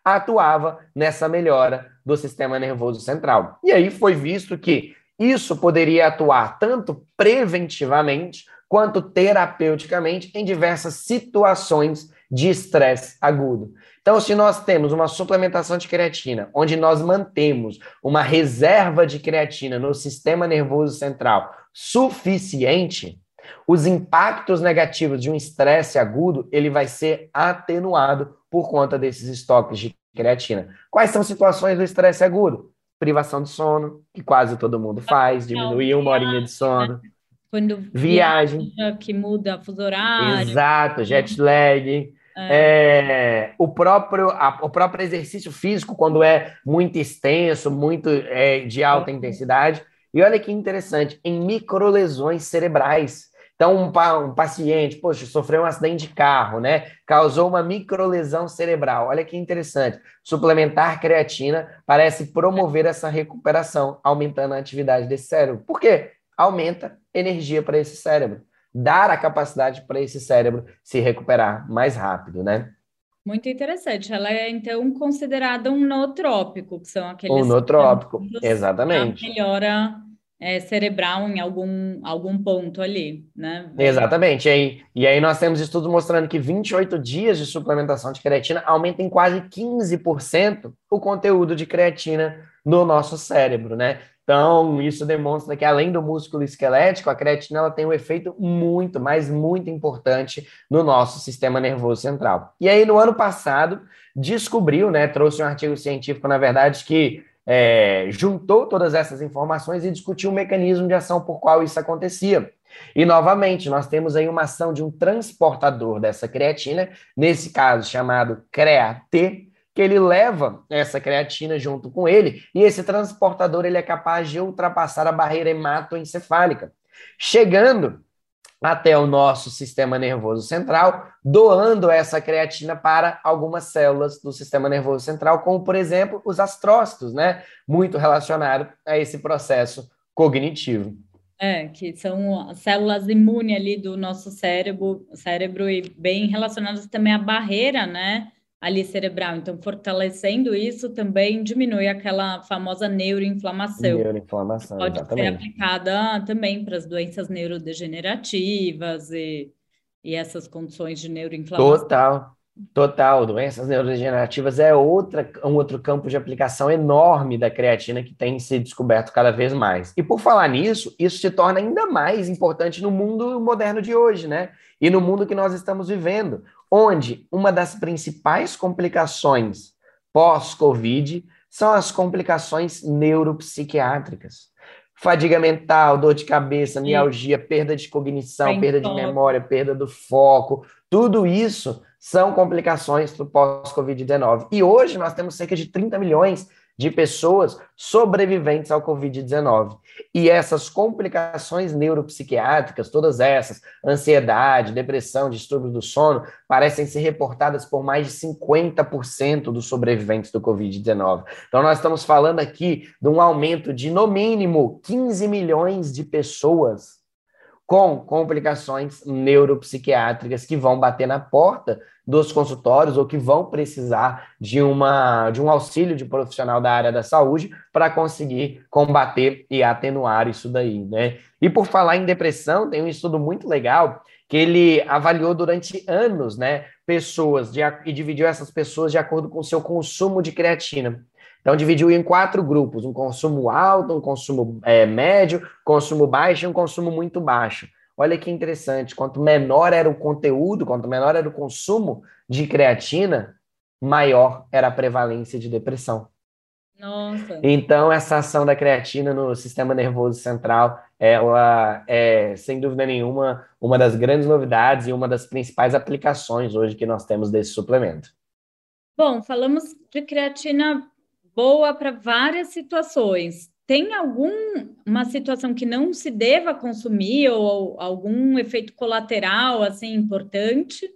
atuava nessa melhora do sistema nervoso central. E aí foi visto que isso poderia atuar tanto preventivamente quanto terapeuticamente em diversas situações de estresse agudo. Então, se nós temos uma suplementação de creatina, onde nós mantemos uma reserva de creatina no sistema nervoso central suficiente, os impactos negativos de um estresse agudo, ele vai ser atenuado por conta desses estoques de creatina. Quais são situações do estresse agudo? Privação de sono, que quase todo mundo faz, diminuir uma horinha de sono. Quando viagem, que muda fuso horário. Exato, jet lag. É. É, o, próprio, a, o próprio exercício físico, quando é muito extenso, muito é, de alta intensidade. E olha que interessante, em microlesões cerebrais. Então, um, um, paciente, poxa, sofreu um acidente de carro, né? Causou uma microlesão cerebral. Olha que interessante. Suplementar creatina parece promover essa recuperação, aumentando a atividade desse cérebro. Por quê? Aumenta energia para esse cérebro. Dar a capacidade para esse cérebro se recuperar mais rápido, né? Muito interessante. Ela é, então, considerada um nootrópico, que são aqueles... Um nootrópico, exatamente. Melhora é, cerebral em algum, algum ponto ali, né? Exatamente. E aí, e aí nós temos estudos mostrando que 28 dias de suplementação de creatina aumenta em quase 15% o conteúdo de creatina no nosso cérebro, né? Então, isso demonstra que além do músculo esquelético, a creatina ela tem um efeito muito, mas muito importante no nosso sistema nervoso central. E aí, no ano passado, descobriu, né, trouxe um artigo científico, na verdade, que é, juntou todas essas informações e discutiu o mecanismo de ação por qual isso acontecia. E, novamente, nós temos aí uma ação de um transportador dessa creatina, nesse caso chamado CREAT, que ele leva essa creatina junto com ele, e esse transportador ele é capaz de ultrapassar a barreira hematoencefálica, chegando até o nosso sistema nervoso central, doando essa creatina para algumas células do sistema nervoso central, como, por exemplo, os astrócitos, né? Muito relacionado a esse processo cognitivo. É, que são células imunes ali do nosso cérebro, cérebro e bem relacionadas também à barreira, né? Ali cerebral. Então, fortalecendo isso também diminui aquela famosa neuroinflamação. Neuroinflamação, Pode exatamente. ser aplicada também para as doenças neurodegenerativas e, e essas condições de neuroinflamação. Total, total. Doenças neurodegenerativas é outra, um outro campo de aplicação enorme da creatina que tem se descoberto cada vez mais. E por falar nisso, isso se torna ainda mais importante no mundo moderno de hoje, né? E no mundo que nós estamos vivendo, onde uma das principais complicações pós-Covid são as complicações neuropsiquiátricas. Fadiga mental, dor de cabeça, mialgia, perda de cognição, perda de memória, perda do foco, tudo isso são complicações do pós-Covid-19. E hoje nós temos cerca de 30 milhões de pessoas sobreviventes ao Covid-19. E essas complicações neuropsiquiátricas, todas essas, ansiedade, depressão, distúrbios do sono, parecem ser reportadas por mais de 50% dos sobreviventes do Covid-19. Então, nós estamos falando aqui de um aumento de, no mínimo, 15 milhões de pessoas com complicações neuropsiquiátricas que vão bater na porta dos consultórios ou que vão precisar de, uma, de um auxílio de profissional da área da saúde para conseguir combater e atenuar isso daí, né? E por falar em depressão, tem um estudo muito legal que ele avaliou durante anos, né, pessoas de, e dividiu essas pessoas de acordo com o seu consumo de creatina. Então, dividiu em quatro grupos: um consumo alto, um consumo é, médio, consumo baixo e um consumo muito baixo. olha que interessante, quanto menor era o conteúdo, quanto menor era o consumo de creatina, maior era a prevalência de depressão. Nossa. Então, essa ação da creatina no sistema nervoso central, ela é, sem dúvida nenhuma, uma das grandes novidades e uma das principais aplicações hoje que nós temos desse suplemento. Bom, falamos de creatina boa para várias situações. Tem alguma situação que não se deva consumir ou algum efeito colateral assim importante?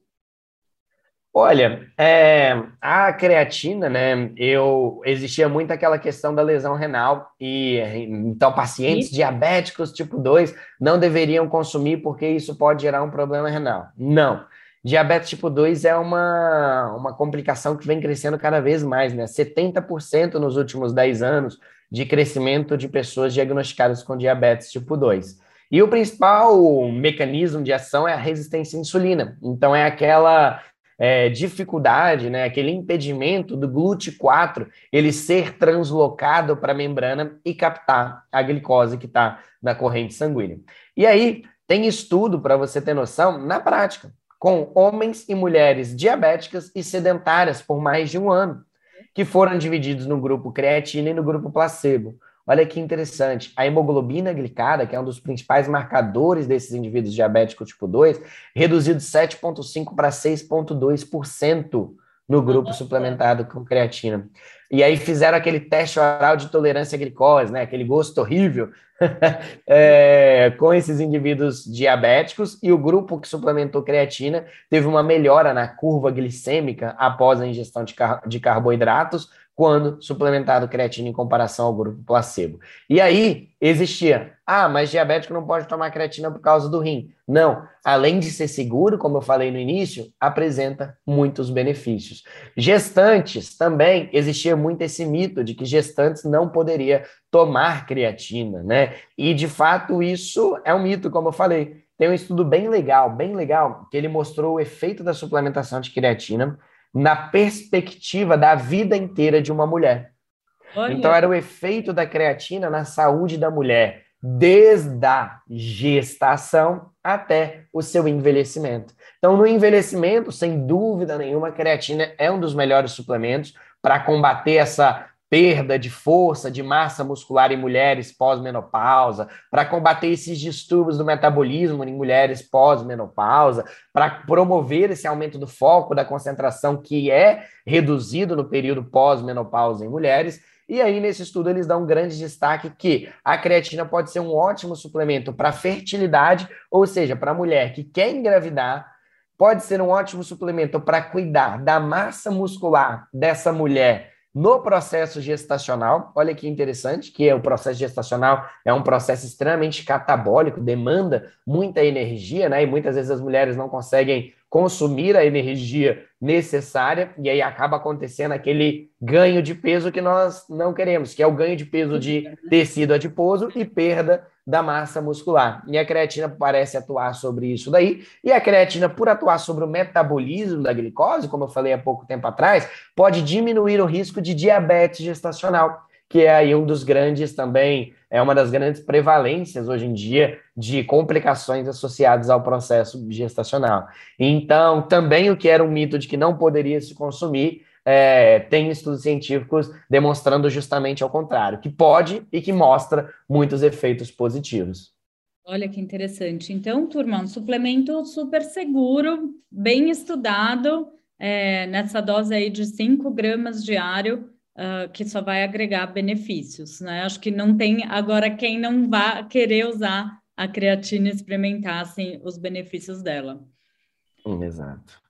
Olha, é, a creatina, né? Eu existia muito aquela questão da lesão renal e então pacientes diabéticos tipo 2 não deveriam consumir porque isso pode gerar um problema renal. Não. Diabetes tipo 2 é uma, uma complicação que vem crescendo cada vez mais, né? 70% nos últimos 10 anos de crescimento de pessoas diagnosticadas com diabetes tipo 2. E o principal mecanismo de ação é a resistência à insulina. Então, é aquela é, dificuldade, né, aquele impedimento do GLUT4 ele ser translocado para a membrana e captar a glicose que está na corrente sanguínea. E aí tem estudo para você ter noção na prática, com homens e mulheres diabéticas e sedentárias por mais de um ano, que foram divididos no grupo creatina e no grupo placebo. Olha que interessante, a hemoglobina glicada, que é um dos principais marcadores desses indivíduos diabéticos tipo 2, reduziu de 7,5% para 6,2% no grupo Nossa. suplementado com creatina. E aí fizeram aquele teste oral de tolerância à glicose, né? Aquele gosto horrível é, com esses indivíduos diabéticos e o grupo que suplementou creatina teve uma melhora na curva glicêmica após a ingestão de, car de carboidratos quando suplementado creatina em comparação ao grupo placebo. E aí existia, ah, mas diabético não pode tomar creatina por causa do rim. Não, além de ser seguro, como eu falei no início, apresenta muitos benefícios. Gestantes também existia muito esse mito de que gestantes não poderia tomar creatina, né? E de fato isso é um mito, como eu falei. Tem um estudo bem legal, bem legal, que ele mostrou o efeito da suplementação de creatina na perspectiva da vida inteira de uma mulher. Olha. Então, era o efeito da creatina na saúde da mulher, desde a gestação até o seu envelhecimento. Então, no envelhecimento, sem dúvida nenhuma, a creatina é um dos melhores suplementos para combater essa perda de força, de massa muscular em mulheres pós-menopausa, para combater esses distúrbios do metabolismo em mulheres pós-menopausa, para promover esse aumento do foco, da concentração que é reduzido no período pós-menopausa em mulheres. E aí, nesse estudo, eles dão um grande destaque que a creatina pode ser um ótimo suplemento para fertilidade, ou seja, para a mulher que quer engravidar, pode ser um ótimo suplemento para cuidar da massa muscular dessa mulher no processo gestacional. Olha que interessante, que é o processo gestacional é um processo extremamente catabólico, demanda muita energia, né? E muitas vezes as mulheres não conseguem consumir a energia necessária e aí acaba acontecendo aquele ganho de peso que nós não queremos, que é o ganho de peso de tecido adiposo e perda da massa muscular. E a creatina parece atuar sobre isso daí. E a creatina, por atuar sobre o metabolismo da glicose, como eu falei há pouco tempo atrás, pode diminuir o risco de diabetes gestacional, que é aí um dos grandes também, é uma das grandes prevalências hoje em dia de complicações associadas ao processo gestacional. Então, também o que era um mito de que não poderia se consumir, é, tem estudos científicos demonstrando justamente ao contrário, que pode e que mostra muitos efeitos positivos. Olha que interessante. Então, turma, um suplemento super seguro, bem estudado, é, nessa dose aí de 5 gramas diário, uh, que só vai agregar benefícios, né? Acho que não tem agora quem não vá querer usar a creatina e experimentar assim, os benefícios dela. Exato.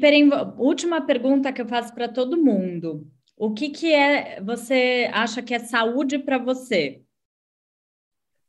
Perim, última pergunta que eu faço para todo mundo. O que, que é você acha que é saúde para você?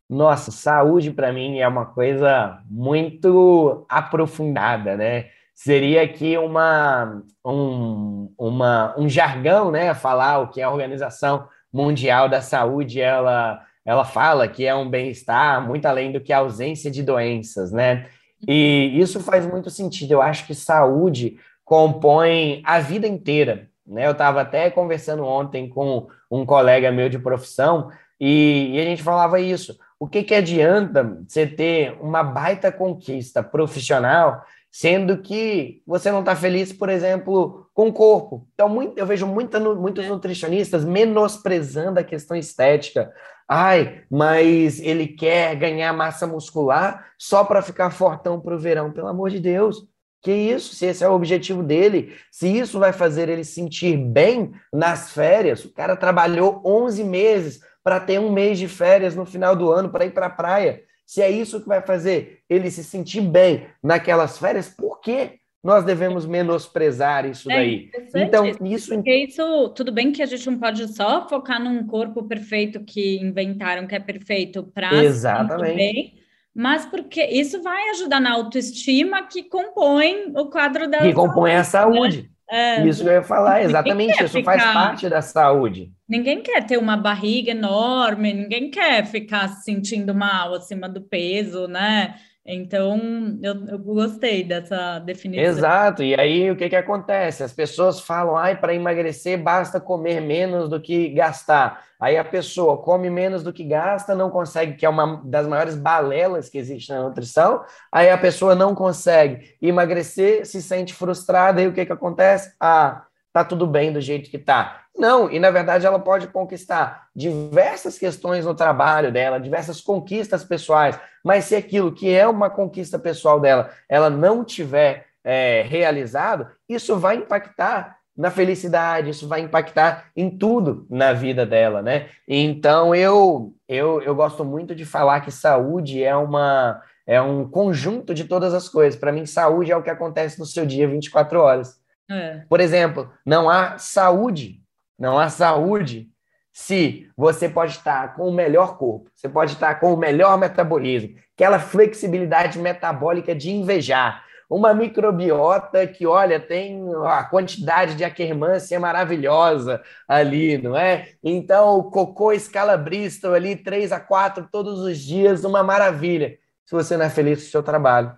Nossa, saúde para mim é uma coisa muito aprofundada, né? Seria aqui uma, um, uma, um jargão, né? Falar o que a Organização Mundial da Saúde ela, ela fala que é um bem-estar muito além do que a ausência de doenças, né? E isso faz muito sentido. Eu acho que saúde compõe a vida inteira. Né? Eu estava até conversando ontem com um colega meu de profissão e, e, a gente falava isso. o que, que adianta você ter uma baita conquista profissional, sendo que você não está feliz, por exemplo, com o corpo? Então, muito, eu vejo muita, muitos nutricionistas menosprezando a questão estética. Ai, mas ele quer ganhar massa muscular só para ficar fortão para o verão. Pelo amor de Deus, que isso, se esse é o objetivo dele, se isso vai fazer ele sentir bem nas férias, o cara trabalhou 11 meses para ter um mês de férias no final do ano para ir para a praia. Se é isso que vai fazer ele se sentir bem naquelas férias, por que nós devemos menosprezar isso é daí? então, isso... Porque isso, tudo bem que a gente não pode só focar num corpo perfeito que inventaram que é perfeito para Exatamente. bem, mas porque isso vai ajudar na autoestima que compõe o quadro da que compõe a saúde. Né? É, isso que eu ia falar, exatamente, isso ficar... faz parte da saúde. Ninguém quer ter uma barriga enorme, ninguém quer ficar se sentindo mal acima do peso, né? Então, eu, eu gostei dessa definição. Exato, e aí o que, que acontece? As pessoas falam, ai, para emagrecer basta comer menos do que gastar. Aí a pessoa come menos do que gasta, não consegue, que é uma das maiores balelas que existe na nutrição. Aí a pessoa não consegue emagrecer, se sente frustrada, e o que, que acontece? Ah, tá tudo bem do jeito que tá. Não, e na verdade ela pode conquistar diversas questões no trabalho dela, diversas conquistas pessoais, mas se aquilo que é uma conquista pessoal dela, ela não tiver é, realizado, isso vai impactar na felicidade, isso vai impactar em tudo na vida dela, né? Então eu eu, eu gosto muito de falar que saúde é uma é um conjunto de todas as coisas. Para mim, saúde é o que acontece no seu dia 24 horas. É. Por exemplo, não há saúde, não há saúde se você pode estar com o melhor corpo, você pode estar com o melhor metabolismo, aquela flexibilidade metabólica de invejar, uma microbiota que, olha, tem a quantidade de aquermância maravilhosa ali, não é? Então, o cocô escala Bristol ali, 3 a 4 todos os dias, uma maravilha, se você não é feliz com o seu trabalho.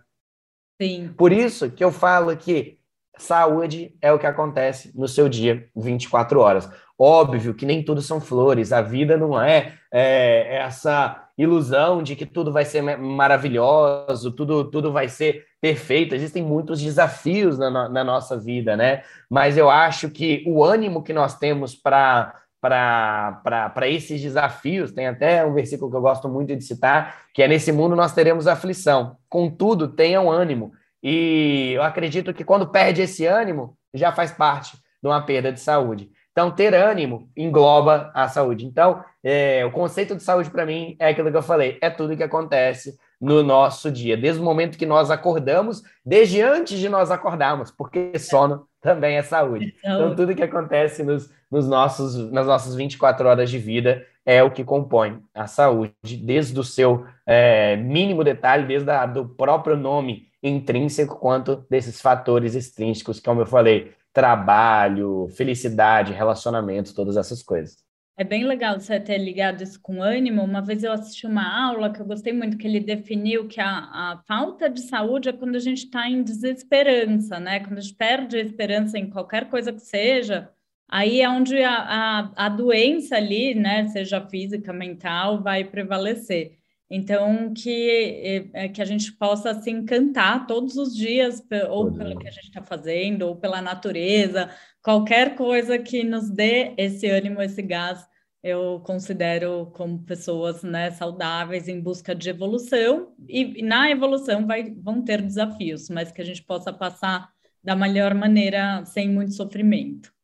Sim. Por isso que eu falo que Saúde é o que acontece no seu dia 24 horas. Óbvio que nem tudo são flores, a vida não é, é, essa ilusão de que tudo vai ser maravilhoso, tudo, tudo vai ser perfeito. Existem muitos desafios na, na nossa vida, né? Mas eu acho que o ânimo que nós temos para para esses desafios. Tem até um versículo que eu gosto muito de citar, que é: Nesse mundo nós teremos aflição, contudo, tenham ânimo. E eu acredito que quando perde esse ânimo, já faz parte de uma perda de saúde. Então, ter ânimo engloba a saúde. Então, é, o conceito de saúde para mim é aquilo que eu falei: é tudo que acontece no nosso dia, desde o momento que nós acordamos, desde antes de nós acordarmos, porque sono também é saúde. Então, tudo que acontece nos, nos nossos, nas nossas 24 horas de vida é o que compõe a saúde, desde o seu é, mínimo detalhe, desde o do próprio nome intrínseco quanto desses fatores extrínsecos, como eu falei, trabalho, felicidade, relacionamento, todas essas coisas. É bem legal você ter ligado isso com ânimo. Uma vez eu assisti uma aula que eu gostei muito, que ele definiu que a, a falta de saúde é quando a gente está em desesperança, né? Quando a gente perde a esperança em qualquer coisa que seja, aí é onde a, a, a doença ali, né, seja física, mental, vai prevalecer. Então, que, é, que a gente possa se encantar todos os dias, ou pelo que a gente está fazendo, ou pela natureza, qualquer coisa que nos dê esse ânimo, esse gás, eu considero como pessoas né, saudáveis em busca de evolução, e, e na evolução vai, vão ter desafios, mas que a gente possa passar da melhor maneira, sem muito sofrimento.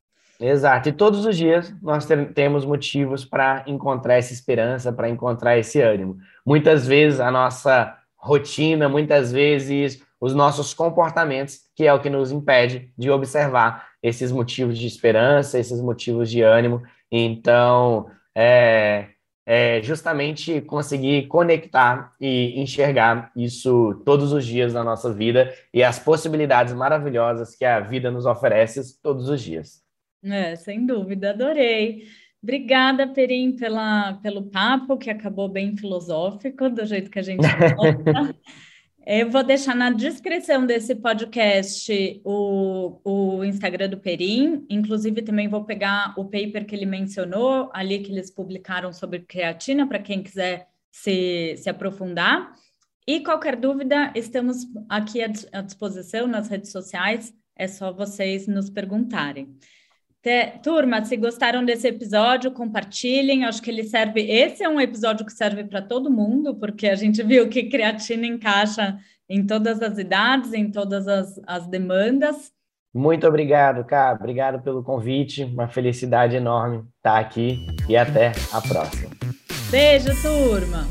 Exato, e todos os dias nós temos motivos para encontrar essa esperança, para encontrar esse ânimo. Muitas vezes a nossa rotina, muitas vezes os nossos comportamentos, que é o que nos impede de observar esses motivos de esperança, esses motivos de ânimo. Então, é, é justamente conseguir conectar e enxergar isso todos os dias na nossa vida e as possibilidades maravilhosas que a vida nos oferece todos os dias. É, sem dúvida, adorei. Obrigada, Perim, pela, pelo papo, que acabou bem filosófico, do jeito que a gente gosta. Eu vou deixar na descrição desse podcast o, o Instagram do Perim, inclusive também vou pegar o paper que ele mencionou, ali que eles publicaram sobre creatina, para quem quiser se, se aprofundar. E qualquer dúvida, estamos aqui à disposição nas redes sociais, é só vocês nos perguntarem. Turma, se gostaram desse episódio, compartilhem. Acho que ele serve. Esse é um episódio que serve para todo mundo, porque a gente viu que creatina encaixa em todas as idades, em todas as, as demandas. Muito obrigado, cara. Obrigado pelo convite. Uma felicidade enorme estar aqui e até a próxima. Beijo, turma!